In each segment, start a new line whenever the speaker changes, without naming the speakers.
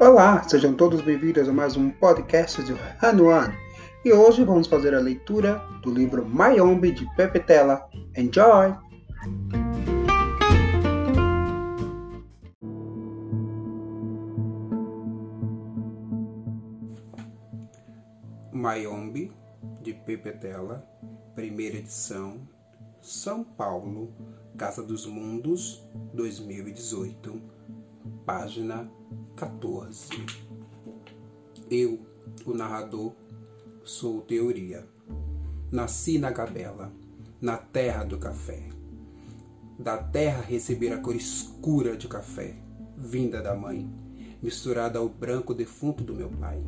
Olá, sejam todos bem-vindos a mais um podcast de Hanuan. E hoje vamos fazer a leitura do livro Mayombe de Pepe Tela. Enjoy! Mayombe de Pepe Tela, primeira edição, São Paulo, Casa dos Mundos, 2018, página 14. Eu, o narrador, sou teoria. Nasci na Gabela, na terra do café. Da terra receber a cor escura de café, vinda da mãe, misturada ao branco defunto do meu pai.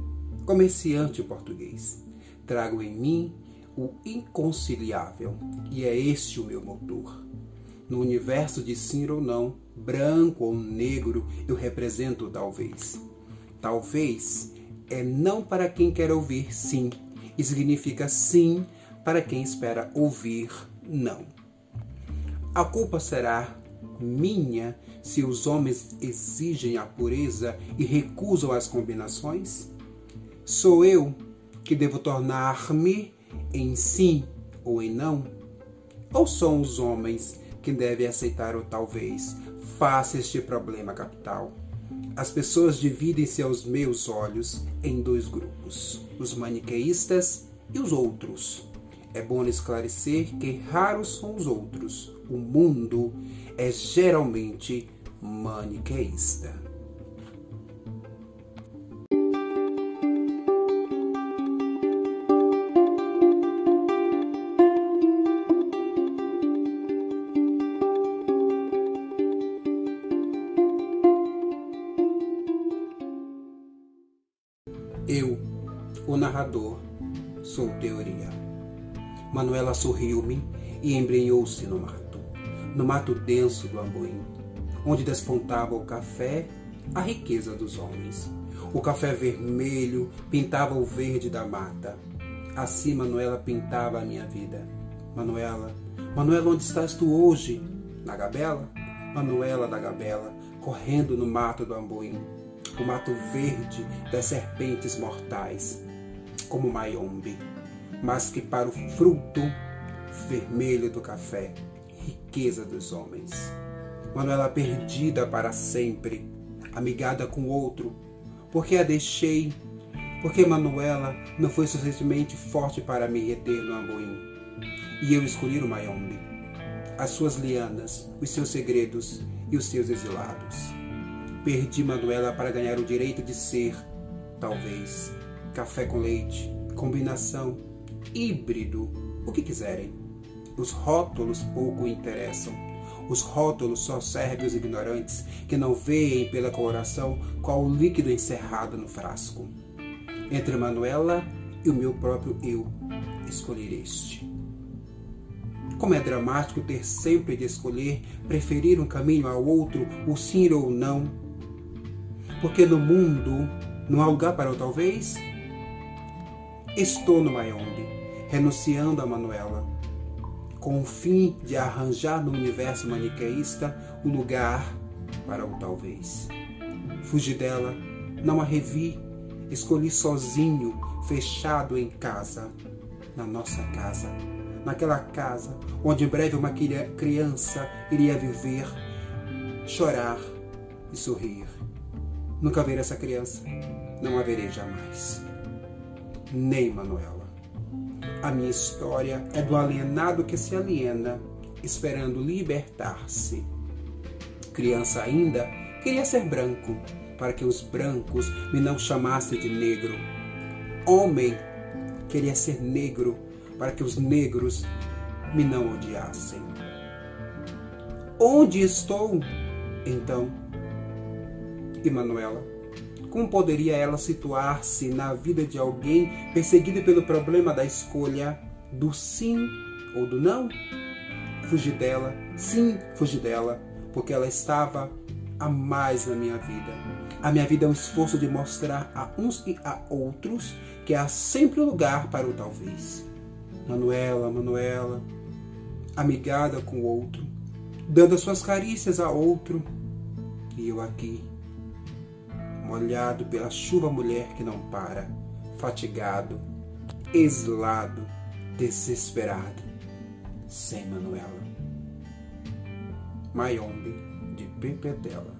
Comerciante português, trago em mim o inconciliável, e é este o meu motor no universo de sim ou não, branco ou negro, eu represento talvez. Talvez é não para quem quer ouvir sim, e significa sim para quem espera ouvir não. A culpa será minha se os homens exigem a pureza e recusam as combinações? Sou eu que devo tornar-me em sim ou em não? Ou são os homens que deve aceitar o talvez. Faça este problema capital. As pessoas dividem-se aos meus olhos em dois grupos: os maniqueístas e os outros. É bom esclarecer que raros são os outros. O mundo é geralmente maniqueísta. Eu, o narrador, sou teoria. Manuela sorriu-me e embrenhou-se no mato, no mato denso do Amboim, onde despontava o café, a riqueza dos homens. O café vermelho pintava o verde da mata. Assim Manuela pintava a minha vida. Manuela, Manuela, onde estás tu hoje? Na Gabela? Manuela da Gabela, correndo no mato do Amboim o mato verde das serpentes mortais, como Mayombe, mas que para o fruto vermelho do café, riqueza dos homens. Manuela perdida para sempre, amigada com outro, porque a deixei, porque Manuela não foi suficientemente forte para me reter no Amboim. E eu escolhi o Mayombe, as suas lianas, os seus segredos e os seus exilados. Perdi Manuela para ganhar o direito de ser, talvez, café com leite, combinação, híbrido, o que quiserem. Os rótulos pouco interessam. Os rótulos só servem aos ignorantes que não veem pela coloração qual o líquido encerrado no frasco. Entre Manuela e o meu próprio eu, escolher este. Como é dramático ter sempre de escolher, preferir um caminho ao outro, o sim ou não, porque no mundo não há lugar para o talvez? Estou no Mayombe, renunciando a Manuela, com o fim de arranjar no universo maniqueísta o lugar para o talvez. Fugi dela, não a revi, escolhi sozinho, fechado em casa, na nossa casa, naquela casa onde em breve uma criança iria viver, chorar e sorrir. Nunca verei essa criança. Não a verei jamais. Nem Manuela. A minha história é do alienado que se aliena, esperando libertar-se. Criança ainda, queria ser branco, para que os brancos me não chamassem de negro. Homem, queria ser negro, para que os negros me não odiassem. Onde estou, então? E Manuela. Como poderia ela situar-se na vida de alguém perseguido pelo problema da escolha do sim ou do não? Fugi dela, sim, fugi dela, porque ela estava a mais na minha vida. A minha vida é um esforço de mostrar a uns e a outros que há sempre lugar para o talvez. Manuela, Manuela, amigada com o outro, dando as suas carícias a outro, e eu aqui molhado pela chuva mulher que não para, fatigado, exilado, desesperado, sem Manuela. Mayombe de Pepetela.